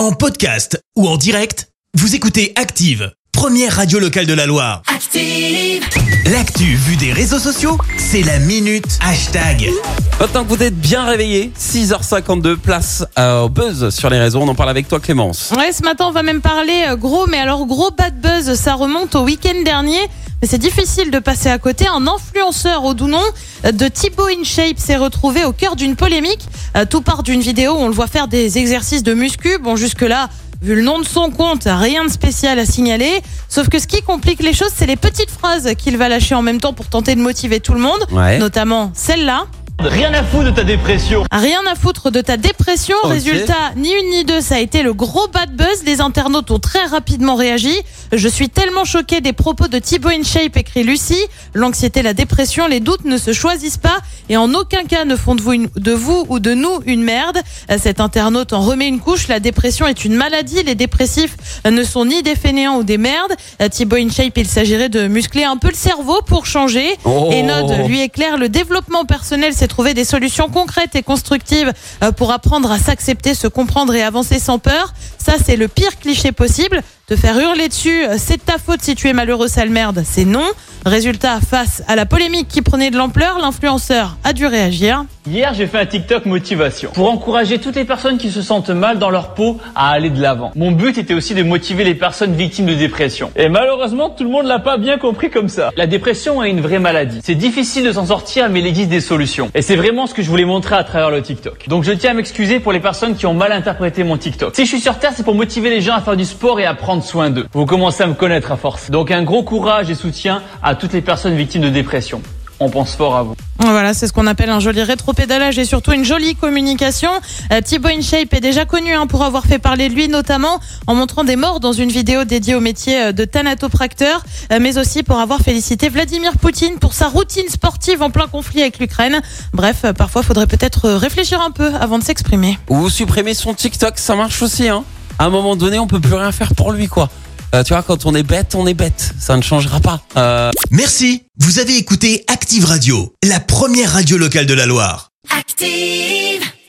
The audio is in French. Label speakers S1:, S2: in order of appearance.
S1: En podcast ou en direct, vous écoutez Active, première radio locale de la Loire.
S2: Active.
S1: L'actu vue des réseaux sociaux, c'est la minute hashtag.
S3: Maintenant que vous êtes bien réveillés, 6h52, place euh, au buzz sur les réseaux. On en parle avec toi Clémence.
S4: Ouais, ce matin, on va même parler euh, gros, mais alors gros bad buzz, ça remonte au week-end dernier. Mais c'est difficile de passer à côté. Un influenceur au doux nom de Thibaut InShape s'est retrouvé au cœur d'une polémique. Euh, Tout part d'une vidéo où on le voit faire des exercices de muscu. Bon, jusque-là, vu le nom de son compte, rien de spécial à signaler. Sauf que ce qui complique les choses, c'est les petites phrases qu'il va lâcher en même temps pour tenter de motiver tout le monde.
S3: Ouais.
S4: Notamment celle-là.
S5: Rien à foutre de ta dépression.
S4: Rien à foutre de ta dépression. Résultat, ni une ni deux, ça a été le gros bad buzz. Les internautes ont très rapidement réagi. Je suis tellement choquée des propos de Thibaut InShape, écrit Lucie. L'anxiété, la dépression, les doutes ne se choisissent pas et en aucun cas ne font de vous, une- de vous ou de nous une merde. Euh, Cet internaute en remet une couche. La dépression est une maladie. Les dépressifs euh, ne sont ni des fainéants ou des merdes. Euh, Thibaut InShape, il s'agirait de muscler un peu le cerveau pour changer.
S3: Oh.
S4: Et Nod, lui éclaire le développement personnel, c'est trouver des solutions concrètes et constructives euh, pour apprendre à s'accepter, se comprendre et avancer sans peur. Ça, c'est le pire cliché possible. Te faire hurler dessus, euh, c'est ta faute si tu es malheureux, sale merde, c'est non. Résultat, face à la polémique qui prenait de l'ampleur, l'influenceur a dû réagir.
S5: Hier, j'ai fait un TikTok motivation pour encourager toutes les personnes qui se sentent mal dans leur peau à aller de l'avant. Mon but était aussi de motiver les personnes victimes de dépression. Et malheureusement, tout le monde l'a pas bien compris comme ça. La dépression est une vraie maladie. C'est difficile de s'en sortir, mais il existe des solutions. Et c'est vraiment ce que je voulais montrer à travers le TikTok. Donc je tiens à m'excuser pour les personnes qui ont mal interprété mon TikTok. Si je suis sur Terre, c'est pour motiver les gens à faire du sport et à prendre soin d'eux. Vous commencez à me connaître à force. Donc un gros courage et soutien à toutes les personnes victimes de dépression. On pense fort à vous.
S4: Voilà, c'est ce qu'on appelle un joli rétropédalage et surtout une jolie communication. Euh, Thibaut InShape est déjà connu hein, pour avoir fait parler de lui, notamment en montrant des morts dans une vidéo dédiée au métier euh, de thanatopracteur, euh, mais aussi pour avoir félicité Vladimir Poutine pour sa routine sportive en plein conflit avec l'Ukraine. Bref, parfois, faudrait peut-être réfléchir un peu avant de s'exprimer.
S3: Ou supprimer son TikTok, ça marche aussi. Hein. À un moment donné, on peut plus rien faire pour lui, quoi. Euh, tu vois, quand on est bête, on est bête. Ça ne changera pas. Euh,
S1: Merci, vous avez écouté Active Radio, la première radio locale de la Loire.
S2: Active.